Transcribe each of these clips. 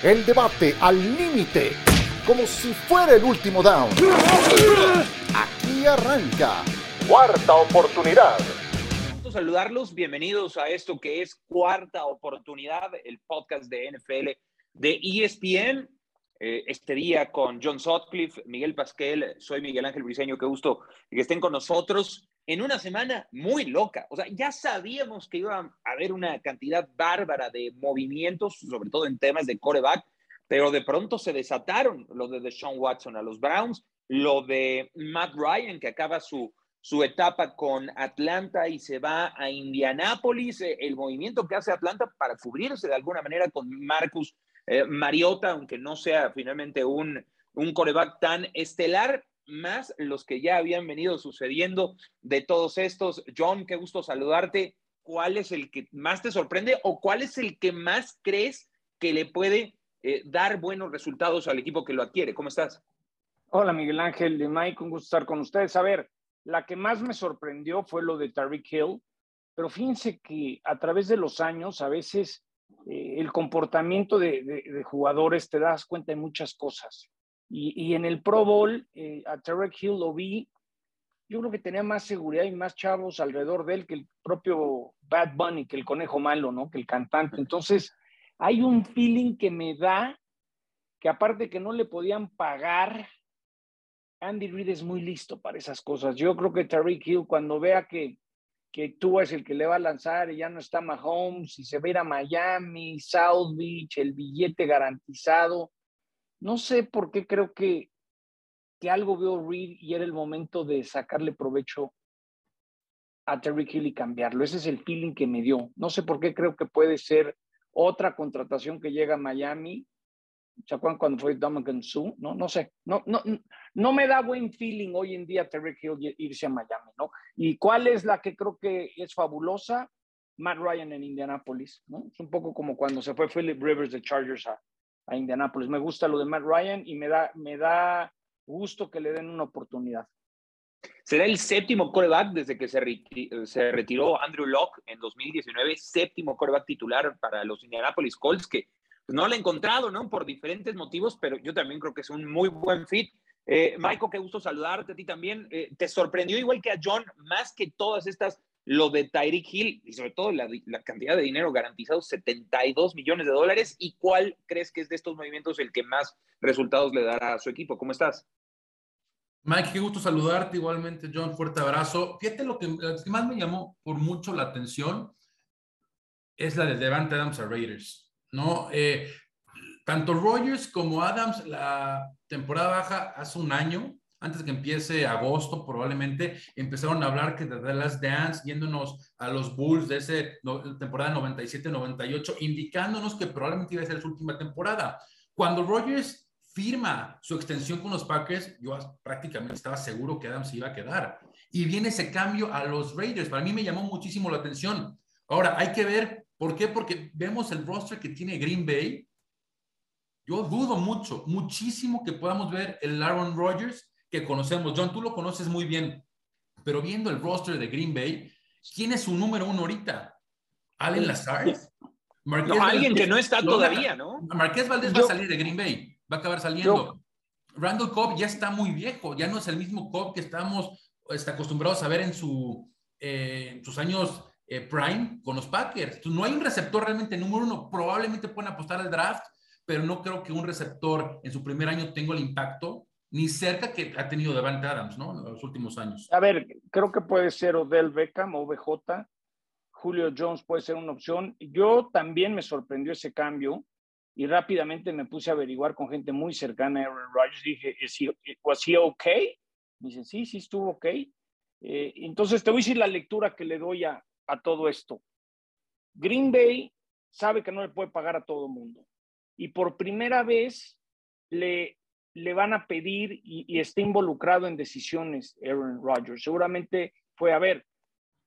El debate al límite, como si fuera el último down. Aquí arranca. Cuarta oportunidad. Saludarlos, bienvenidos a esto que es Cuarta Oportunidad, el podcast de NFL de ESPN. Eh, este día con John Sutcliffe, Miguel Pasquel, soy Miguel Ángel Briseño, qué gusto que estén con nosotros en una semana muy loca. O sea, ya sabíamos que iba a haber una cantidad bárbara de movimientos, sobre todo en temas de coreback, pero de pronto se desataron lo de Deshaun Watson a los Browns, lo de Matt Ryan, que acaba su, su etapa con Atlanta y se va a Indianápolis, eh, el movimiento que hace Atlanta para cubrirse de alguna manera con Marcus eh, Mariota, aunque no sea finalmente un, un coreback tan estelar, más los que ya habían venido sucediendo de todos estos. John, qué gusto saludarte. ¿Cuál es el que más te sorprende o cuál es el que más crees que le puede eh, dar buenos resultados al equipo que lo adquiere? ¿Cómo estás? Hola, Miguel Ángel de Mike, un gusto estar con ustedes. A ver, la que más me sorprendió fue lo de Tariq Hill, pero fíjense que a través de los años a veces eh, el comportamiento de, jugadores te das cuenta de muchas cosas. Y, en el Pro Bowl, eh, a Tarek Hill lo vi, yo creo que tenía más seguridad y más chavos alrededor de él que el propio Bad Bunny, que el conejo malo, ¿no? Que el cantante. Entonces, hay un feeling que me da que aparte que no le podían pagar, Andy Reid es muy listo para esas cosas. Yo creo que Tariq Hill, cuando vea que que tú es el que le va a lanzar y ya no está Mahomes y se va a ir a Miami, South Beach, el billete garantizado. No sé por qué creo que, que algo veo Reed y era el momento de sacarle provecho a Terry Hill y cambiarlo. Ese es el feeling que me dio. No sé por qué creo que puede ser otra contratación que llega a Miami ¿Se acuerdan cuando fue Dominican Sue? No, no sé. No, no, no me da buen feeling hoy en día Terry Hill irse a Miami, ¿no? ¿Y cuál es la que creo que es fabulosa? Matt Ryan en Indianapolis, ¿no? Es un poco como cuando se fue Philip Rivers de Chargers a, a Indianapolis. Me gusta lo de Matt Ryan y me da, me da gusto que le den una oportunidad. Será el séptimo coreback desde que se, se retiró Andrew Locke en 2019, séptimo coreback titular para los Indianapolis Colts, que no lo he encontrado, ¿no? Por diferentes motivos, pero yo también creo que es un muy buen fit. Eh, Michael, qué gusto saludarte a ti también. Eh, ¿Te sorprendió igual que a John, más que todas estas, lo de Tyreek Hill y sobre todo la, cantidad de dinero garantizado, 72 millones de dólares? ¿Y cuál crees que es de estos movimientos el que más resultados le dará a su equipo? ¿Cómo estás? Mike, qué gusto saludarte igualmente, John. Fuerte abrazo. Fíjate lo que, lo que más me llamó por mucho la atención es la de Devante Adams a Raiders ¿no? Eh, tanto Rogers como Adams, la temporada baja hace un año, antes que empiece agosto probablemente, empezaron a hablar que de Last Dance, yéndonos a los Bulls de ese temporada 97-98, indicándonos que probablemente iba a ser su última temporada. Cuando Rogers firma su extensión con los Packers, yo prácticamente estaba seguro que Adams iba a quedar. Y viene ese cambio a los Raiders. Para mí me llamó muchísimo la atención. Ahora, hay que ver ¿Por qué? Porque vemos el roster que tiene Green Bay. Yo dudo mucho, muchísimo que podamos ver el Aaron Rodgers que conocemos. John, tú lo conoces muy bien, pero viendo el roster de Green Bay, ¿quién es su número uno ahorita? ¿Allen Lazar? no, alguien que no está todavía, ¿no? Marqués Valdés va a salir de Green Bay, va a acabar saliendo. Randall Cobb ya está muy viejo, ya no es el mismo Cobb que estamos está acostumbrados a ver en, su, eh, en sus años eh, Prime con los Packers. no hay un receptor realmente número uno. Probablemente pueden apostar al draft, pero no creo que un receptor en su primer año tenga el impacto ni cerca que ha tenido Devante Adams, ¿no? En los últimos años. A ver, creo que puede ser Odell Beckham o BJ. Julio Jones puede ser una opción. Yo también me sorprendió ese cambio y rápidamente me puse a averiguar con gente muy cercana a Aaron Rodgers. Dije, ¿was he okay? Me dicen, sí, sí estuvo ok. Eh, entonces te voy a decir la lectura que le doy a, a todo esto. Green Bay sabe que no le puede pagar a todo el mundo y por primera vez le, le van a pedir y, está involucrado en decisiones Aaron Rodgers. Seguramente fue a ver,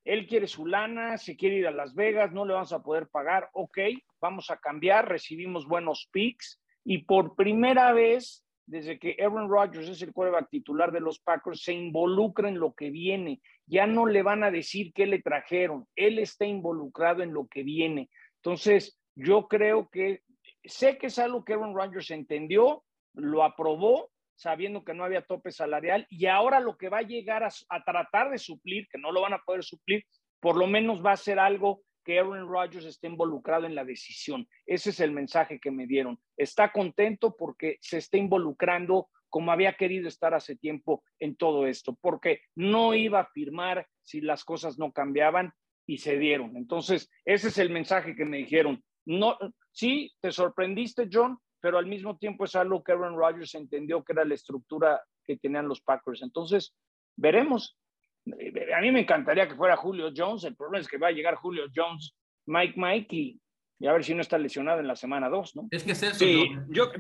él quiere su lana, se quiere ir a Las Vegas, no le vamos a poder pagar, ok, vamos a cambiar, recibimos buenos picks y por primera vez desde que Aaron Rodgers es el quarterback titular de los Packers, se involucra en lo que viene. Ya no le van a decir qué le trajeron. Él está involucrado en lo que viene. Entonces, yo creo que sé que es algo que Aaron Rodgers entendió, lo aprobó, sabiendo que no había tope salarial, y ahora lo que va a llegar a, tratar de suplir, que no lo van a poder suplir, por lo menos va a ser algo que Aaron Rodgers esté involucrado en la decisión. Ese es el mensaje que me dieron. Está contento porque se está involucrando como había querido estar hace tiempo en todo esto, porque no iba a firmar si las cosas no cambiaban y se dieron. Entonces, ese es el mensaje que me dijeron. No, sí, te sorprendiste, John, pero al mismo tiempo es algo que Aaron Rodgers entendió que era la estructura que tenían los Packers. Entonces, veremos. A mí me encantaría que fuera Julio Jones. El problema es que va a llegar Julio Jones, Mike Mike y, a ver si no está lesionado en la semana 2, ¿no? Es que es eso. Sí, yo,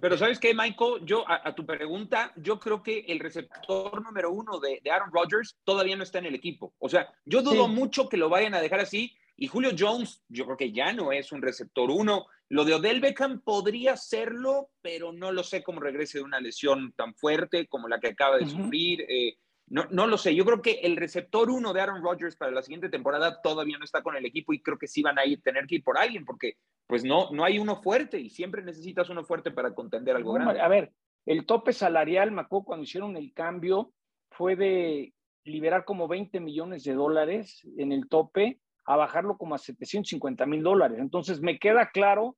pero, ¿sabes qué, Michael? Yo, a, tu pregunta, yo creo que el receptor número uno de, Aaron Rodgers todavía no está en el equipo. O sea, yo dudo mucho que lo vayan a dejar así. Y Julio Jones, yo creo que ya no es un receptor uno. Lo de Odell Beckham podría serlo, pero no lo sé cómo regrese de una lesión tan fuerte como la que acaba de sufrir. Eh, no, no lo sé. Yo creo que el receptor uno de Aaron Rodgers para la siguiente temporada todavía no está con el equipo y creo que sí van a ir, tener que ir por alguien porque pues no, no hay uno fuerte y siempre necesitas uno fuerte para contender algo grande. A ver, el tope salarial, Macó, cuando hicieron el cambio fue de liberar como 20 millones de dólares en el tope a bajarlo como a 750 mil dólares. Entonces me queda claro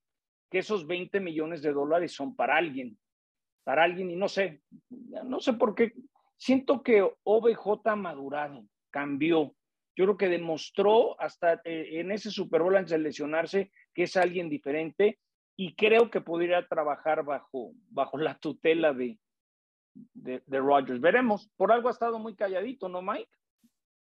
que esos 20 millones de dólares son para alguien, para alguien y no sé, no sé por qué Siento que OBJ ha madurado, cambió. Yo creo que demostró hasta eh, en ese Super Bowl antes de lesionarse que es alguien diferente y creo que podría trabajar bajo, bajo la tutela de, de, de Rogers. Veremos. Por algo ha estado muy calladito, ¿no, Mike?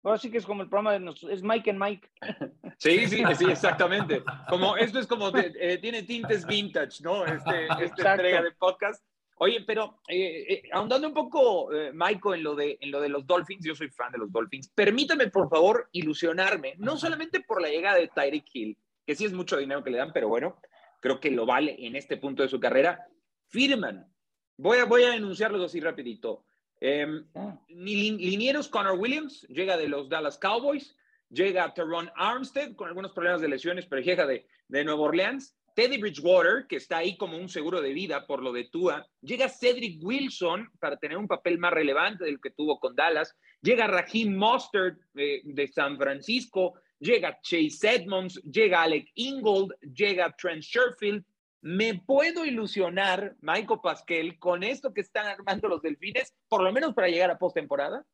Ahora sí que es como el programa de nosotros, es Mike and Mike. Sí, sí, sí, exactamente. Como, esto es como, eh, tiene tintes vintage, ¿no? Este, esta entrega de podcast Oye, pero eh, eh, ahondando un poco, eh, Michael, en lo, de, en lo de los Dolphins, yo soy fan de los Dolphins. Permítame, por favor, ilusionarme, no solamente por la llegada de Tyreek Hill, que sí es mucho dinero que le dan, pero bueno, creo que lo vale en este punto de su carrera. Firman, voy a, voy a enunciarlos así rapidito. Eh, linieros Connor Williams, llega de los Dallas Cowboys, llega Teron Armstead con algunos problemas de lesiones, pero llega de, de Nueva Orleans. Teddy Bridgewater, que está ahí como un seguro de vida por lo de Tua. Llega Cedric Wilson para tener un papel más relevante del que tuvo con Dallas. Llega Raheem Mostert eh, de San Francisco. Llega Chase Edmonds. Llega Alec Ingold. Llega Trent Sherfield. ¿Me puedo ilusionar, Michael Pasquel, con esto que están armando los delfines, por lo menos para llegar a postemporada?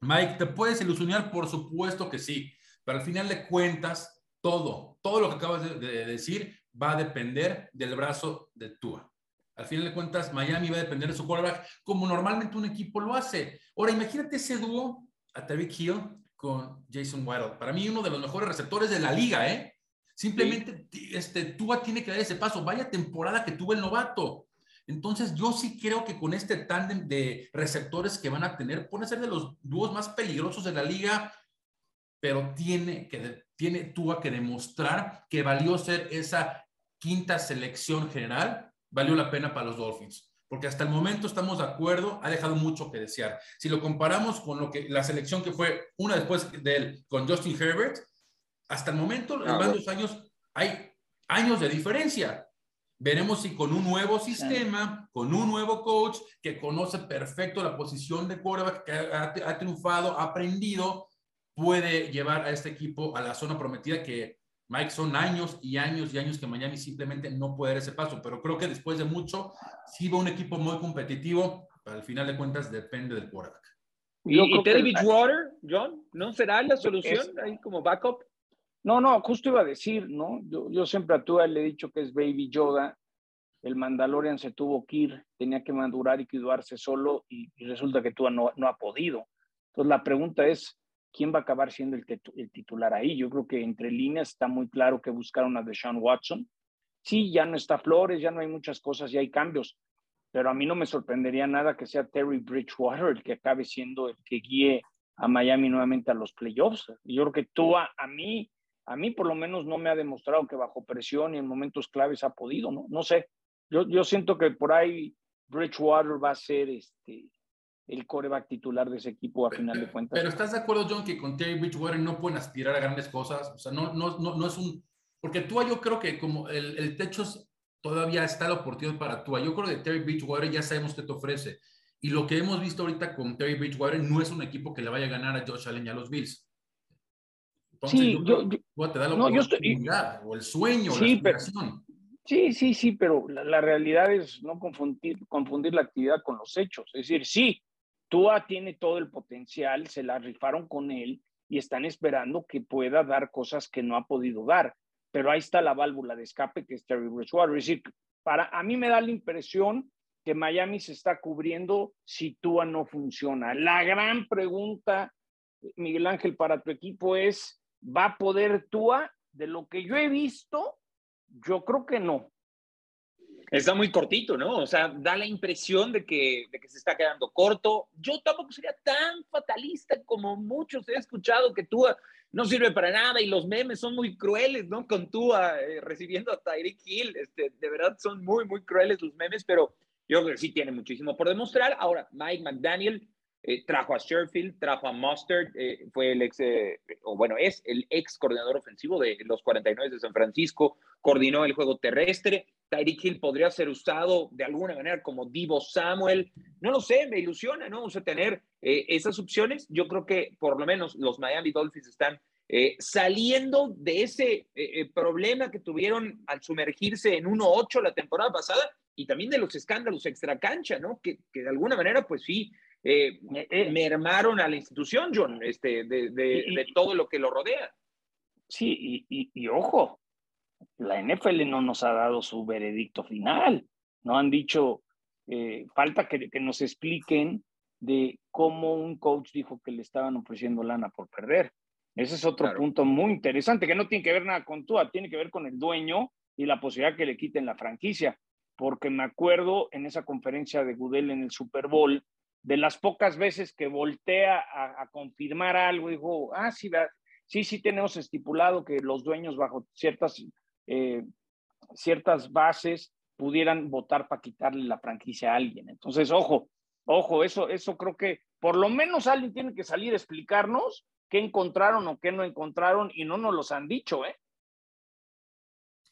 Mike, ¿te puedes ilusionar? Por supuesto que sí. Pero al final de cuentas, todo, todo lo que acabas de decir va a depender del brazo de Tua. Al final de cuentas, Miami va a depender de su quarterback, como normalmente un equipo lo hace. Ahora, imagínate ese dúo a Hill con Jason Waddle. Para mí, uno de los mejores receptores de la liga, ¿eh? Simplemente este, Tua tiene que dar ese paso. Vaya temporada que tuvo el novato. Entonces, yo sí creo que con este tándem de receptores que van a tener, puede ser de los dúos más peligrosos de la liga, pero tiene que tiene Tua que demostrar que valió ser esa quinta selección general, valió la pena para los Dolphins. Porque hasta el momento estamos de acuerdo, ha dejado mucho que desear. Si lo comparamos con lo que la selección que fue una después de él con Justin Herbert, hasta el momento, en ah, varios años, hay años de diferencia. Veremos si con un nuevo sistema, con un nuevo coach que conoce perfecto la posición de quarterback, que ha, ha triunfado, ha aprendido, puede llevar a este equipo a la zona prometida que Mike son años y años y años que Miami simplemente no puede dar ese paso, pero creo que después de mucho sí va un equipo muy competitivo, al final de cuentas depende del quarterback. ¿Y, y Teddy Bridgewater, John, no será la solución ahí como backup? No, no, justo iba a decir, ¿no? Yo, siempre a Tua le he dicho que es Baby Yoda, el Mandalorian se tuvo que ir, tenía que madurar y cuidarse solo y, resulta que Tua no, no ha podido. Entonces la pregunta es, quién va a acabar siendo el, titular ahí. Yo creo que entre líneas está muy claro que buscaron a Deshaun Watson. Sí, ya no está Flores, ya no hay muchas cosas, ya hay cambios, pero a mí no me sorprendería nada que sea Terry Bridgewater el que acabe siendo el que guíe a Miami nuevamente a los playoffs. Yo creo que tú a, mí, a mí por lo menos no me ha demostrado que bajo presión y en momentos claves ha podido, ¿no? No sé. Yo, yo siento que por ahí Bridgewater va a ser este, el coreback titular de ese equipo a final de cuentas. Pero ¿estás de acuerdo, John, que con Terry Bridgewater no pueden aspirar a grandes cosas? O sea, no, no, no, no es un... Porque tú yo creo que como el, el techo todavía está la oportunidad para Tua. Yo creo que Terry Bridgewater ya sabemos qué te ofrece. Y lo que hemos visto ahorita con Terry Bridgewater no es un equipo que le vaya a ganar a Josh Allen y a los Bills. sí, yo, te da la no, oportunidad, o el sueño, sí, la sí, sí, sí, pero la, realidad es no confundir, confundir la actividad con los hechos. Es decir, sí, Tua tiene todo el potencial, se la rifaron con él y están esperando que pueda dar cosas que no ha podido dar. Pero ahí está la válvula de escape que es Terry Bridgewater. Es decir, para, a mí me da la impresión que Miami se está cubriendo si Tua no funciona. La gran pregunta, Miguel Ángel, para tu equipo es, ¿va a poder Tua? De lo que yo he visto, yo creo que no. Está muy cortito, ¿no? O sea, da la impresión de que, de que se está quedando corto. Yo tampoco sería tan fatalista como muchos he escuchado que Tua no sirve para nada y los memes son muy crueles, ¿no? Con Tua eh, recibiendo a Tyreek Hill, este, de verdad son muy, muy crueles los memes, pero yo creo que sí tiene muchísimo por demostrar. Ahora, Mike McDaniel eh, trajo a Sherfield, trajo a Mustard, eh, fue el ex, eh, o bueno, es el ex coordinador ofensivo de los 49 de San Francisco, coordinó el juego terrestre. Tyreek Hill podría ser usado de alguna manera como Divo Samuel. No lo sé, me ilusiona, ¿no? Vamos a tener esas opciones. Yo creo que por lo menos los Miami Dolphins están saliendo de ese problema que tuvieron al sumergirse en 1-8 la temporada pasada y también de los escándalos extracancha, ¿no? Que, que de alguna manera, pues sí, eh, eh, mermaron a la institución, John, este, de, de, todo lo que lo rodea. Sí, y, y, ojo, la NFL no nos ha dado su veredicto final, no han dicho, eh, falta que, que, nos expliquen de cómo un coach dijo que le estaban ofreciendo lana por perder. Ese es otro punto muy interesante, que no tiene que ver nada con tú, tiene que ver con el dueño y la posibilidad que le quiten la franquicia porque me acuerdo en esa conferencia de Goodell en el Super Bowl, de las pocas veces que voltea a, confirmar algo, dijo, ah, sí, sí, sí tenemos estipulado que los dueños bajo ciertas, eh, ciertas bases pudieran votar para quitarle la franquicia a alguien. Entonces, ojo, ojo, eso, eso creo que por lo menos alguien tiene que salir a explicarnos qué encontraron o qué no encontraron y no nos los han dicho, ¿eh?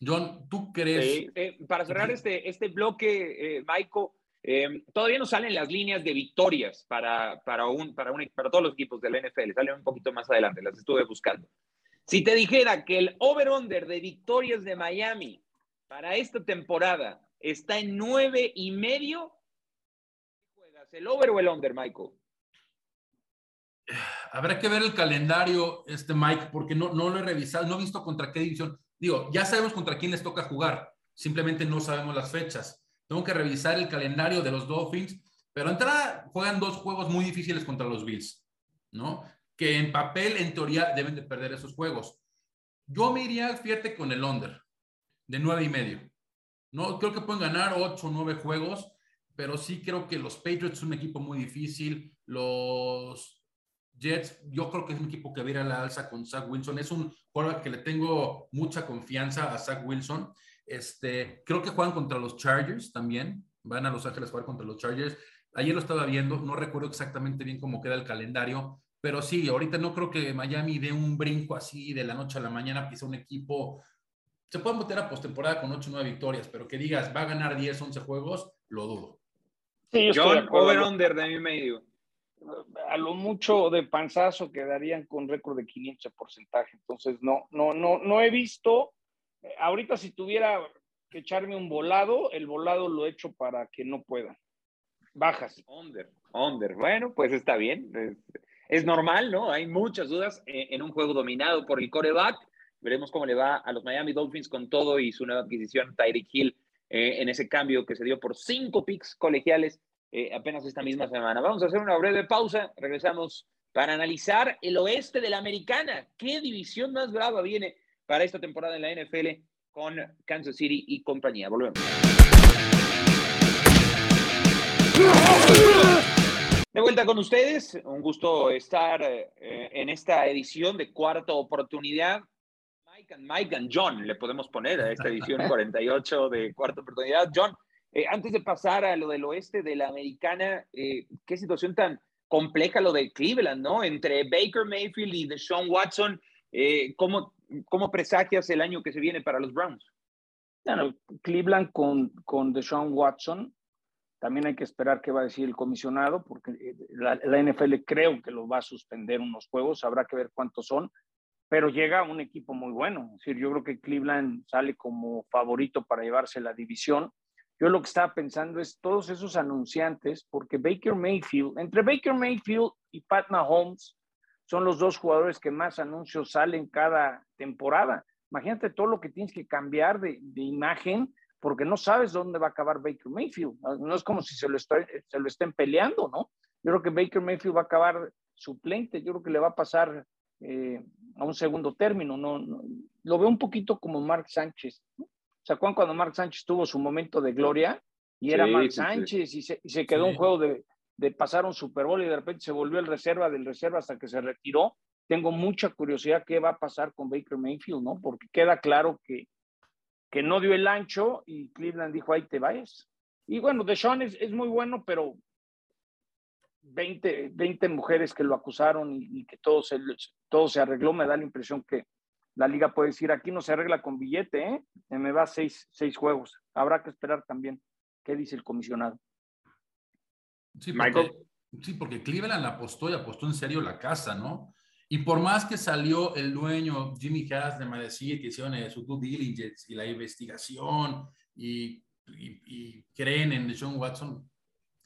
John, ¿tú crees? Eh, para cerrar este, este bloque, eh, Maiko, eh, todavía no salen las líneas de victorias para, para, un, para, un, para todos los equipos del NFL, salen un poquito más adelante, las estuve buscando. Si te dijera que el over-under de victorias de Miami para esta temporada está en nueve y medio, ¿qué juegas? ¿El over o el under, Michael? Habrá que ver el calendario, este Mike, porque no, no lo he revisado, no he visto contra qué división. Digo, ya sabemos contra quién les toca jugar, simplemente no sabemos las fechas. Tengo que revisar el calendario de los Dolphins, pero entrada juegan dos juegos muy difíciles contra los Bills, ¿no? Que en papel, en teoría, deben de perder esos juegos. Yo me iría, fíjate, con el under de nueve y medio. No, creo que pueden ganar ocho o nueve juegos, pero sí creo que los Patriots son un equipo muy difícil. Los Jets, yo creo que es un equipo que va a ir a la alza con Zach Wilson. Es un jugador que le tengo mucha confianza a Zach Wilson. Este, creo que juegan contra los Chargers también. Van a Los Ángeles a jugar contra los Chargers. Ayer lo estaba viendo, no recuerdo exactamente bien cómo queda el calendario, pero sí, ahorita no creo que Miami dé un brinco así de la noche a la mañana, pisa un equipo. Se pueden meter a postemporada con 8 o 9 victorias, pero que digas va a ganar 10, 11 juegos, lo dudo. Sí, yo John, over-under de mi medio a lo mucho de panzazo quedarían con récord de 500 porcentaje. Entonces, no, no, no, no he visto. Eh, ahorita, si tuviera que echarme un volado, el volado lo he hecho para que no puedan. Bajas. Under, under. Bueno, pues está bien. Es, normal, ¿no? Hay muchas dudas eh, en un juego dominado por el coreback. Veremos cómo le va a los Miami Dolphins con todo y su nueva adquisición, Tyreek Hill, eh, en ese cambio que se dio por cinco picks colegiales eh, apenas esta misma semana. Vamos a hacer una breve pausa, regresamos para analizar el oeste de la americana. ¿Qué división más brava viene para esta temporada en la NFL con Kansas City y compañía? Volvemos. De vuelta con ustedes, un gusto estar eh, en esta edición de cuarta oportunidad. Mike and Mike and John le podemos poner a esta edición 48 de cuarta oportunidad. John, eh, antes de pasar a lo del oeste de la americana, eh, qué situación tan compleja lo de Cleveland, ¿no? Entre Baker Mayfield y Deshaun Watson, eh, ¿cómo, ¿cómo presagias el año que se viene para los Browns? Bueno, Cleveland con, con Deshaun Watson, también hay que esperar qué va a decir el comisionado, porque eh, la, la, NFL creo que lo va a suspender unos juegos, habrá que ver cuántos son, pero llega un equipo muy bueno. Es decir, yo creo que Cleveland sale como favorito para llevarse la división. Yo lo que estaba pensando es todos esos anunciantes, porque Baker Mayfield, entre Baker Mayfield y Pat Mahomes, son los dos jugadores que más anuncios salen cada temporada. Imagínate todo lo que tienes que cambiar de, de imagen porque no sabes dónde va a acabar Baker Mayfield. No es como si se lo, se lo estén peleando, ¿no? Yo creo que Baker Mayfield va a acabar suplente, yo creo que le va a pasar eh, a un segundo término. No, lo veo un poquito como Mark Sánchez. ¿no? ¿Se acuerdan cuando Mark Sánchez tuvo su momento de gloria? Y era sí, Mark sí, Sánchez sí. Y, se, y, se, quedó un juego de, de pasar un Super Bowl y de repente se volvió el reserva del reserva hasta que se retiró. Tengo mucha curiosidad qué va a pasar con Baker Mayfield, ¿no? Porque queda claro que, que no dio el ancho y Cleveland dijo, ahí te vayas. Y bueno, Deshaun es, es muy bueno, pero 20, 20 mujeres que lo acusaron y, que todo se, todo se arregló, me da la impresión que la liga puede decir, aquí no se arregla con billete, ¿eh? me va seis, seis juegos. Habrá que esperar también qué dice el comisionado. Sí, porque, sí, porque Cleveland apostó y apostó en serio la casa, ¿no? Y por más que salió el dueño Jimmy Haslam a decir que hicieron su due diligence y la investigación y, y, y creen en John Watson,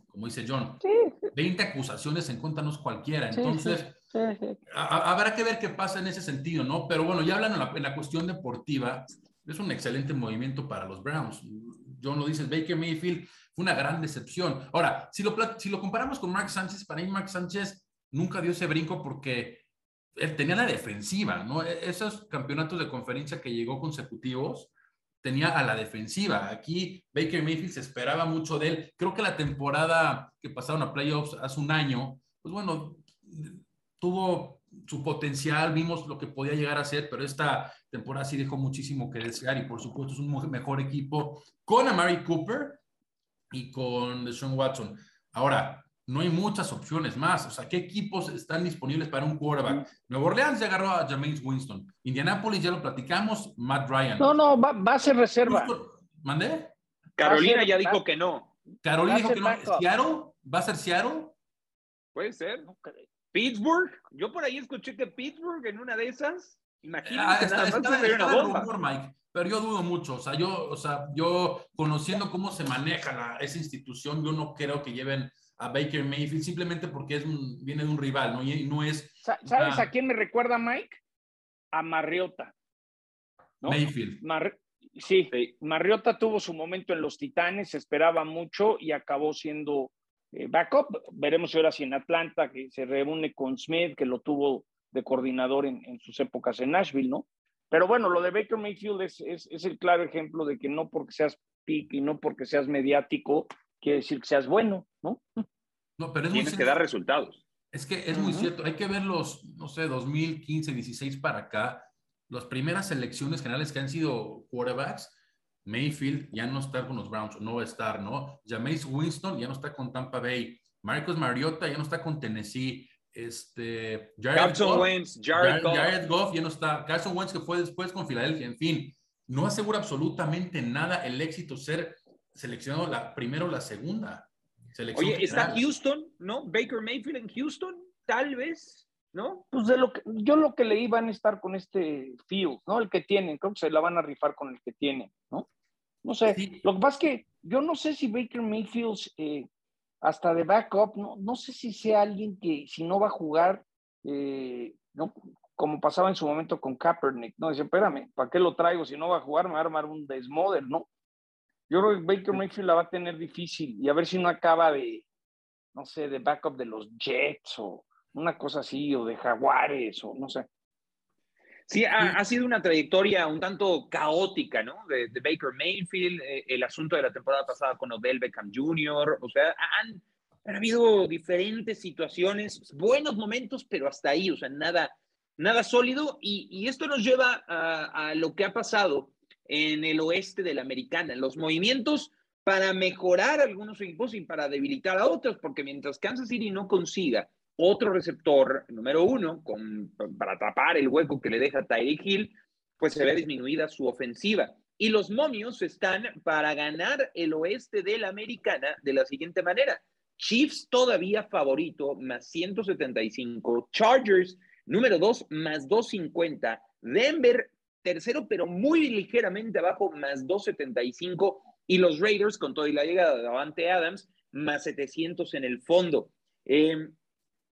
como dice John, sí. 20 acusaciones en contra no es cualquiera. Entonces, sí, sí, a, habrá que ver qué pasa en ese sentido, ¿no? Pero bueno, ya hablan en la, en la, cuestión deportiva, es un excelente movimiento para los Browns. John lo dice, Baker Mayfield fue una gran decepción. Ahora, si lo, si lo comparamos con Mark Sánchez, para mí Mark Sánchez nunca dio ese brinco porque él tenía la defensiva, ¿no? E, esos campeonatos de conferencia que llegó consecutivos, tenía a la defensiva. Aquí Baker Mayfield se esperaba mucho de él. Creo que la temporada que pasaron a playoffs hace un año, pues bueno, tuvo su potencial, vimos lo que podía llegar a ser, pero esta temporada sí dejó muchísimo que desear y por supuesto es un mejor equipo con Amari Cooper y con Deshaun Watson. Ahora, no hay muchas opciones más. O sea, ¿qué equipos están disponibles para un quarterback? Nueva Orleans ya agarró a Jameis Winston. Indianapolis ya lo platicamos, Matt Ryan. No, no, va, va a ser reserva. ¿Mandé? Carolina ya dijo que no. Carolina dijo que no. ¿Seattle? ¿Va a ser Seattle? Puede ser. Pittsburgh. Yo por ahí escuché que Pittsburgh en una de esas. Imagínate, ah, está, está, está, está una bomba. Rumor, Mike, pero yo dudo mucho. O sea, yo, o sea, yo conociendo cómo se maneja la, esa institución, yo no creo que lleven a Baker Mayfield simplemente porque es un, viene de un rival, ¿no? Y no es. ¿Sabes a quién me recuerda Mike? A Marriota. ¿no? Mayfield. Mar sí, sí, Marriota tuvo su momento en los Titanes, se esperaba mucho y acabó siendo eh, backup. Veremos ahora si en Atlanta, que se reúne con Smith, que lo tuvo de coordinador en, en sus épocas en Nashville, ¿no? Pero bueno, lo de Baker Mayfield es, es, es el claro ejemplo de que no porque seas pick y no porque seas mediático, quiere decir que seas bueno, ¿no? No, pero es Tienes muy que dar resultados. Es que es muy uh -huh. cierto, hay que ver los, no sé, 2015, 16 para acá, las primeras selecciones generales que han sido quarterbacks, Mayfield ya no está con los Browns, no va a estar, ¿no? Jameis Winston ya no está con Tampa Bay, Marcus Mariota ya no está con Tennessee, este, Jared Carson Goff, Wentz, Jared, Jared, Jared Goff ya no está, Carson Wentz que fue después con Filadelfia, en fin, no asegura absolutamente nada el éxito ser seleccionado la primera o la segunda. Oye, está Houston, ¿no? Baker Mayfield en Houston, tal vez, ¿no? Pues de lo que yo lo que leí van a estar con este Field, ¿no? El que tienen, creo que se la van a rifar con el que tienen, ¿no? No sé. Sí. Lo que pasa es que yo no sé si Baker Mayfield eh, hasta de backup, no, no sé si sea alguien que si no va a jugar, eh, no, como pasaba en su momento con Kaepernick, ¿no? Dice, espérame, ¿para qué lo traigo? Si no va a jugar, me va a armar un desmoder, ¿no? Yo creo que Baker Mayfield la va a tener difícil y a ver si no acaba de, no sé, de backup de los Jets o una cosa así, o de Jaguares, o no sé. Sí, ha, ha sido una trayectoria un tanto caótica, ¿no? De, de Baker Mayfield, eh, el asunto de la temporada pasada con Odell Beckham Jr., o sea, han, han habido diferentes situaciones, buenos momentos, pero hasta ahí, o sea, nada, nada sólido. Y, y esto nos lleva a, a, lo que ha pasado en el oeste de la americana, los movimientos para mejorar algunos equipos y para debilitar a otros, porque mientras Kansas City no consiga otro receptor número uno para tapar el hueco que le deja Tyreek Hill, pues se ve disminuida su ofensiva. Y los momios están para ganar el oeste de la americana de la siguiente manera. Chiefs todavía favorito, más 175. Chargers, número 2, más 250. Denver, tercero, pero muy ligeramente abajo, más 275. Y los Raiders, con toda la llegada de Davante Adams, más 700 en el fondo. Em,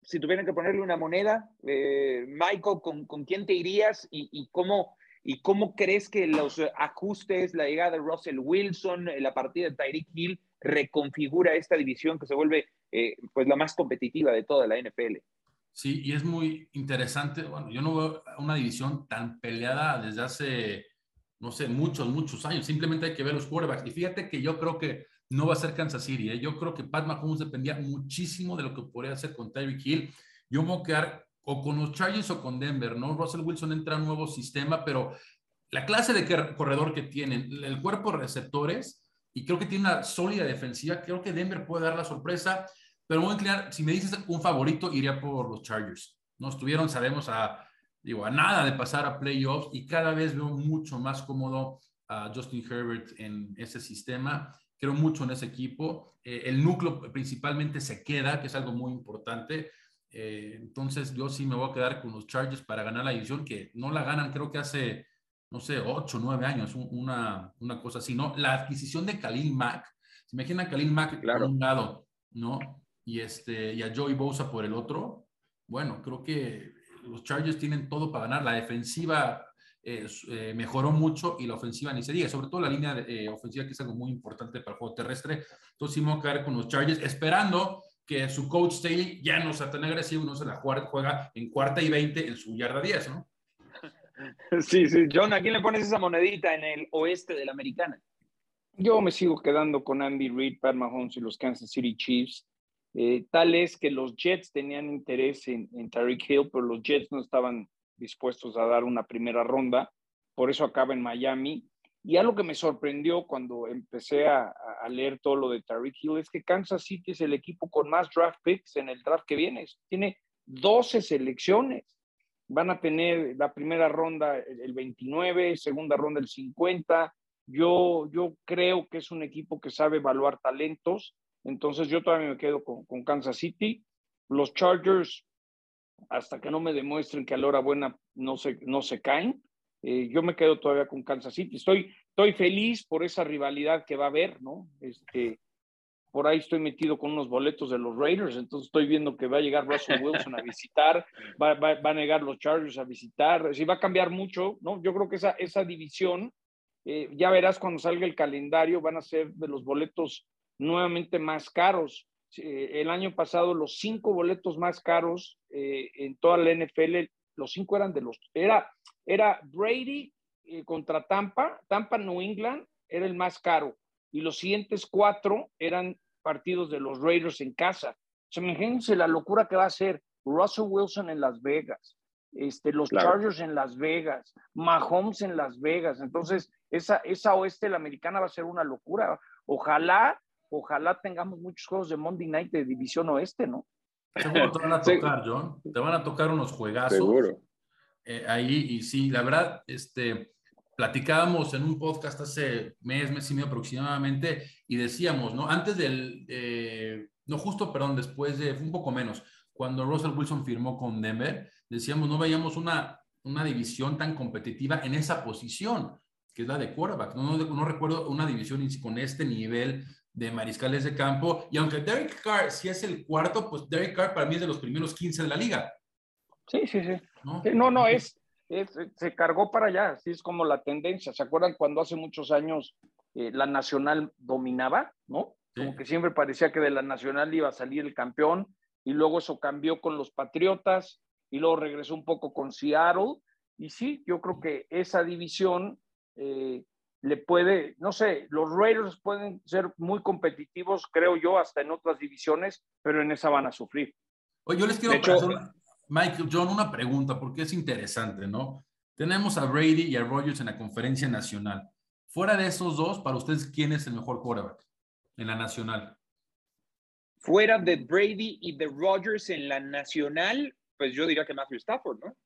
si tuvieran que ponerle una moneda, eh, Michael, ¿con, quién te irías y, cómo, y cómo crees que los ajustes, la llegada de Russell Wilson, la partida de Tyreek Hill, reconfigura esta división que se vuelve eh, pues la más competitiva de toda la NFL? Sí, y es muy interesante. Bueno, yo no veo una división tan peleada desde hace, no sé, muchos, muchos años. Simplemente hay que ver los quarterbacks. Y fíjate que yo creo que no va a ser Kansas City. ¿eh? Yo creo que Pat Mahomes dependía muchísimo de lo que podría hacer con Tyreek Hill. Yo me voy a quedar o con los Chargers o con Denver, ¿no? Russell Wilson entra a nuevo sistema, pero la clase de corredor que tienen, el cuerpo de receptores, y creo que tiene una sólida defensiva, creo que Denver puede dar la sorpresa, pero voy a inclinar, si me dices un favorito, iría por los Chargers. No estuvieron, sabemos, a, digo, a nada de pasar a playoffs y cada vez veo mucho más cómodo a Justin Herbert en ese sistema creo mucho en ese equipo. Eh, el núcleo principalmente se queda, que es algo muy importante. Eh, entonces yo sí me voy a quedar con los Chargers para ganar la división, que no la ganan creo que hace, no sé, 8, 9 años, una, una cosa así, ¿no? La adquisición de Khalil Mack, se imagina a Khalil Mack claro. por un lado, ¿no? Y, este, y a Joey Bosa por el otro. Bueno, creo que los Chargers tienen todo para ganar. La defensiva eh, mejoró mucho y la ofensiva ni se diga, sobre todo la línea eh, ofensiva que es algo muy importante para el juego terrestre. Entonces sí me voy a quedar con los Chargers esperando que su coach Staley ya no sea tan agresivo, no se la juega en cuarta y 20 en su yarda 10, ¿no? Sí, sí. John, ¿a quién le pones esa monedita en el oeste de la americana? Yo me sigo quedando con Andy Reid, Pat Mahomes y los Kansas City Chiefs. Eh, tal es que los Jets tenían interés en, en Tariq Hill, pero los Jets no estaban dispuestos a dar una primera ronda, por eso acaba en Miami. Y algo que me sorprendió cuando empecé a, leer todo lo de Tariq Hill es que Kansas City es el equipo con más draft picks en el draft que viene. Tiene 12 selecciones. Van a tener la primera ronda el 29, segunda ronda el 50. Yo, yo creo que es un equipo que sabe evaluar talentos. Entonces yo todavía me quedo con, con Kansas City. Los Chargers hasta que no me demuestren que a la hora buena no se, no se caen. Eh, yo me quedo todavía con Kansas City. Estoy, estoy feliz por esa rivalidad que va a haber, ¿no? Este, por ahí estoy metido con unos boletos de los Raiders, entonces estoy viendo que va a llegar Russell Wilson a visitar, va, va, a negar los Chargers a visitar, si va a cambiar mucho, ¿no? Yo creo que esa, esa división, eh, ya verás cuando salga el calendario, van a ser de los boletos nuevamente más caros. Eh, el año pasado los cinco boletos más caros eh, en toda la NFL, los cinco eran de los, era, era Brady eh, contra Tampa, Tampa New England era el más caro y los siguientes cuatro eran partidos de los Raiders en casa. Se imagínense la locura que va a ser Russell Wilson en Las Vegas, este, los Chargers en Las Vegas, Mahomes en Las Vegas. Entonces, esa, esa oeste la americana va a ser una locura. Ojalá ojalá tengamos muchos juegos de Monday Night de División Oeste, ¿no? Seguro te van a tocar, John. Te van a tocar unos juegazos. Seguro. Eh, ahí, y sí, la verdad, este, platicábamos en un podcast hace mes, mes y medio aproximadamente, y decíamos, ¿no? Antes del, eh, no justo, perdón, después de, un poco menos, cuando Russell Wilson firmó con Denver, decíamos, no veíamos una, una división tan competitiva en esa posición, que es la de quarterback. No, no, no recuerdo una división con este nivel de mariscales de campo. Y aunque Derek Carr si es el cuarto, pues Derek Carr para mí es de los primeros 15 de la liga. Sí, sí, sí. No, no, es, se cargó para allá. Así es como la tendencia. ¿Se acuerdan cuando hace muchos años eh, la Nacional dominaba? ¿No? Como que siempre parecía que de la Nacional iba a salir el campeón. Y luego eso cambió con los Patriotas. Y luego regresó un poco con Seattle. Y sí, yo creo que esa división eh, le puede, no sé, los Raiders pueden ser muy competitivos, creo yo, hasta en otras divisiones, pero en esa van a sufrir. Oye, yo les quiero hacer, Michael John, una pregunta, porque es interesante, ¿no? Tenemos a Brady y a Rogers en la conferencia nacional. Fuera de esos dos, para ustedes, ¿quién es el mejor quarterback en la nacional? Fuera de Brady y de Rogers en la nacional, pues yo diría que Matthew Stafford, ¿no?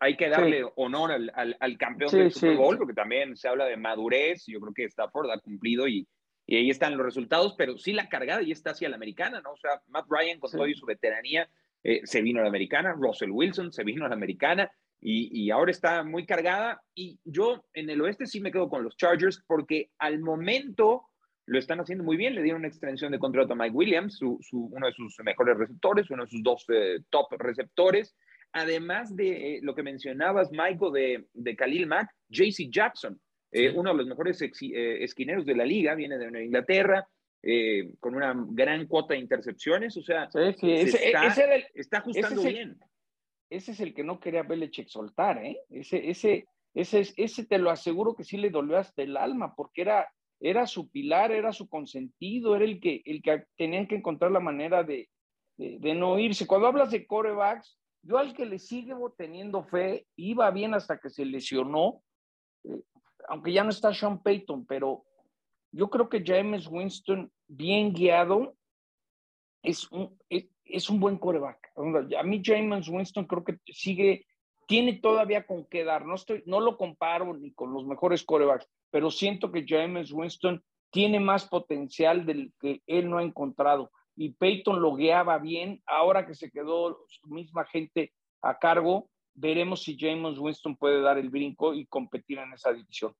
Hay, que darle honor al, campeón del Super Bowl, porque también se habla de madurez. Yo creo que Stafford ha cumplido y, y ahí están los resultados, pero sí la cargada y está hacia la americana, ¿no? O sea, Matt Ryan con todo y su veteranía eh, se vino a la americana, Russell Wilson se vino a la americana y, ahora está muy cargada. Y yo en el oeste sí me quedo con los Chargers porque al momento lo están haciendo muy bien. Le dieron una extensión de contrato a Mike Williams, su, uno de sus mejores receptores, uno de sus dos eh, top receptores. Además de eh, lo que mencionabas, Michael, de, de Khalil Mack, JC Jackson, eh, uno de los mejores esquineros de la liga, viene de Inglaterra, con una gran cuota de intercepciones. O sea, está, ajustando bien ese es el que no quería Belichick soltar, ¿eh? Ese, ese, ese, ese te lo aseguro que sí le dolió hasta el alma, porque era, era su pilar, era su consentido, era el que, el que tenían que encontrar la manera de, de, no irse. Cuando hablas de corebacks, yo al que le sigo teniendo fe, iba bien hasta que se lesionó, eh, aunque ya no está Sean Payton, pero yo creo que James Winston, bien guiado, es un, es un buen coreback. A mí James Winston creo que sigue, tiene todavía con qué dar. No, estoy, no lo comparo ni con los mejores corebacks, pero siento que James Winston tiene más potencial del que él no ha encontrado. Y Peyton lo guiaba bien. Ahora que se quedó su misma gente a cargo, veremos si James Winston puede dar el brinco y competir en esa división.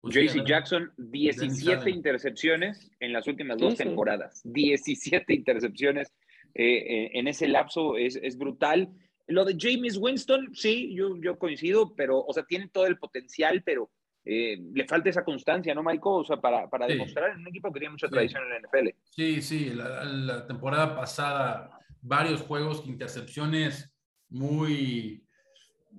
Pues JC Jackson, 17 intercepciones en las últimas dos temporadas. 17 intercepciones eh, eh, en ese lapso es, es, brutal. Lo de James Winston, sí, yo, yo coincido, pero, o sea, tiene todo el potencial, pero eh, le falta esa constancia, ¿no, Michael? O sea, para, para demostrar en un equipo que tiene mucha tradición en la NFL. Sí, sí, la, la temporada pasada, varios juegos, intercepciones muy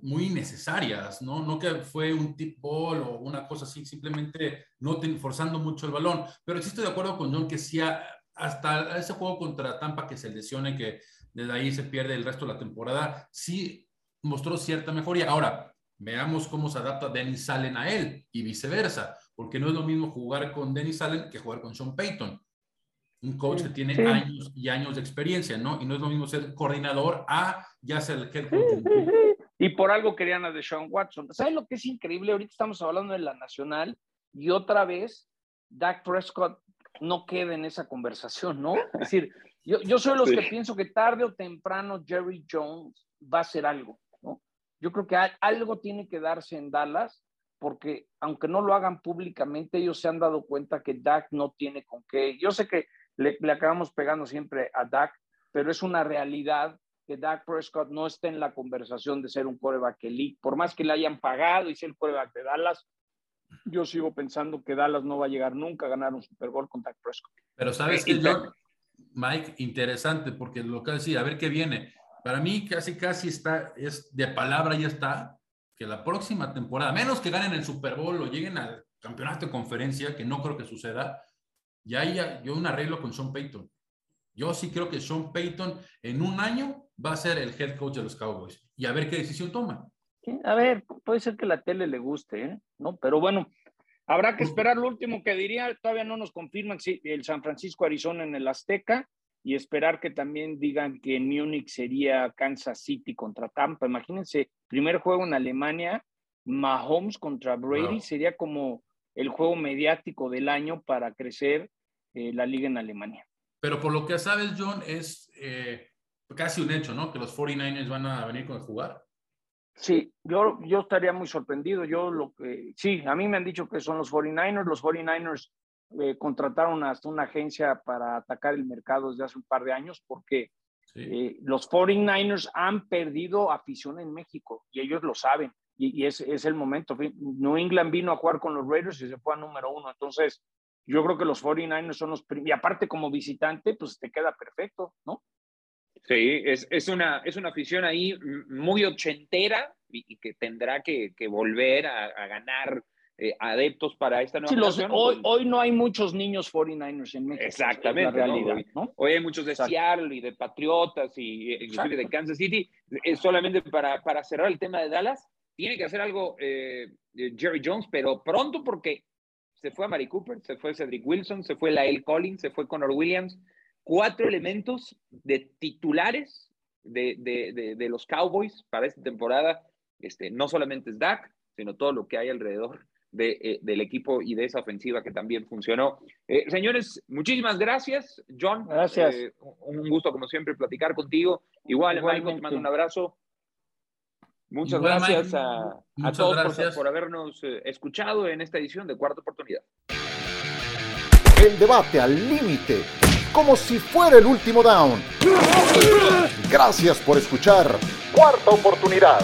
muy necesarias, ¿no? No que fue un tip ball o una cosa así, simplemente no forzando mucho el balón. Pero sí estoy de acuerdo con John que sí, hasta ese juego contra Tampa que se lesione, que desde ahí se pierde el resto de la temporada, sí mostró cierta mejoría. Ahora, veamos cómo se adapta Dennis Allen a él y viceversa, porque no es lo mismo jugar con Dennis Allen que jugar con Sean Payton. Un coach que tiene años y años de experiencia, ¿no? Y no es lo mismo ser coordinador a ya ser el head coach. Y por algo querían a Deshaun Watson. ¿Sabes lo que es increíble? Ahorita estamos hablando de la nacional y otra vez Dak Prescott no queda en esa conversación, ¿no? Es decir, yo, yo soy los que pienso que tarde o temprano Jerry Jones va a hacer algo. Yo creo que algo tiene que darse en Dallas porque aunque no lo hagan públicamente, ellos se han dado cuenta que Dak no tiene con qué. Yo sé que le, le acabamos pegando siempre a Dak, pero es una realidad que Dak Prescott no esté en la conversación de ser un coreback elite. Por más que le hayan pagado y sea el coreback de Dallas, yo sigo pensando que Dallas no va a llegar nunca a ganar un Super Bowl con Dak Prescott. Pero sabes que Mike, interesante, porque lo que decía, a ver qué viene. Para mí casi casi está, es de palabra ya está, que la próxima temporada, menos que ganen el Super Bowl o lleguen al campeonato de conferencia, que no creo que suceda, ya hay yo un arreglo con Sean Payton. Yo sí creo que Sean Payton en un año va a ser el head coach de los Cowboys y a ver qué decisión toma. a ver, puede ser que la tele le guste, ¿eh? ¿no? Pero bueno, habrá que esperar lo último que diría. Todavía no nos confirman si el San Francisco Arizona en el Azteca y esperar que también digan que en Múnich sería Kansas City contra Tampa. Imagínense, primer juego en Alemania, Mahomes contra Brady sería como el juego mediático del año para crecer eh, la liga en Alemania. Pero por lo que sabes, John, es eh, casi un hecho, ¿no? Que los 49ers van a venir con el jugar. Sí, yo, yo estaría muy sorprendido. Yo lo que, sí, a mí me han dicho que son los 49ers. Los 49ers eh, contrataron hasta una agencia para atacar el mercado desde hace un par de años porque eh, los 49ers han perdido afición en México y ellos lo saben. Y, es, es, el momento. New England vino a jugar con los Raiders y se fue a número uno. Entonces, yo creo que los 49ers son los y aparte como visitante, pues te queda perfecto, ¿no? Sí, es, es, una, es una afición ahí muy ochentera y, que tendrá que, que volver a, ganar eh, adeptos para esta nueva sí, los, hoy, hoy, no hay muchos niños 49ers en México. Exactamente. realidad, ¿no? Hoy hay muchos de Seattle y de Patriotas y inclusive de Kansas City. Es solamente para, para cerrar el tema de Dallas, tiene que hacer algo eh, Jerry Jones, pero pronto porque se fue a Mari Cooper, se fue Cedric Wilson, se fue Lael Collins, se fue Connor Williams. Cuatro elementos de titulares de, de, los Cowboys para esta temporada, este, no solamente es Dak, sino todo lo que hay alrededor de, eh, del equipo y de esa ofensiva que también funcionó. Eh, señores, muchísimas gracias. John, gracias. Eh, un gusto, como siempre, platicar contigo. Igual, Michael, te mando un abrazo. Muchas gracias a, todos Por, por, habernos escuchado en esta edición de Cuarta Oportunidad. El debate al límite, como si fuera el último down. Gracias por escuchar Cuarta Oportunidad.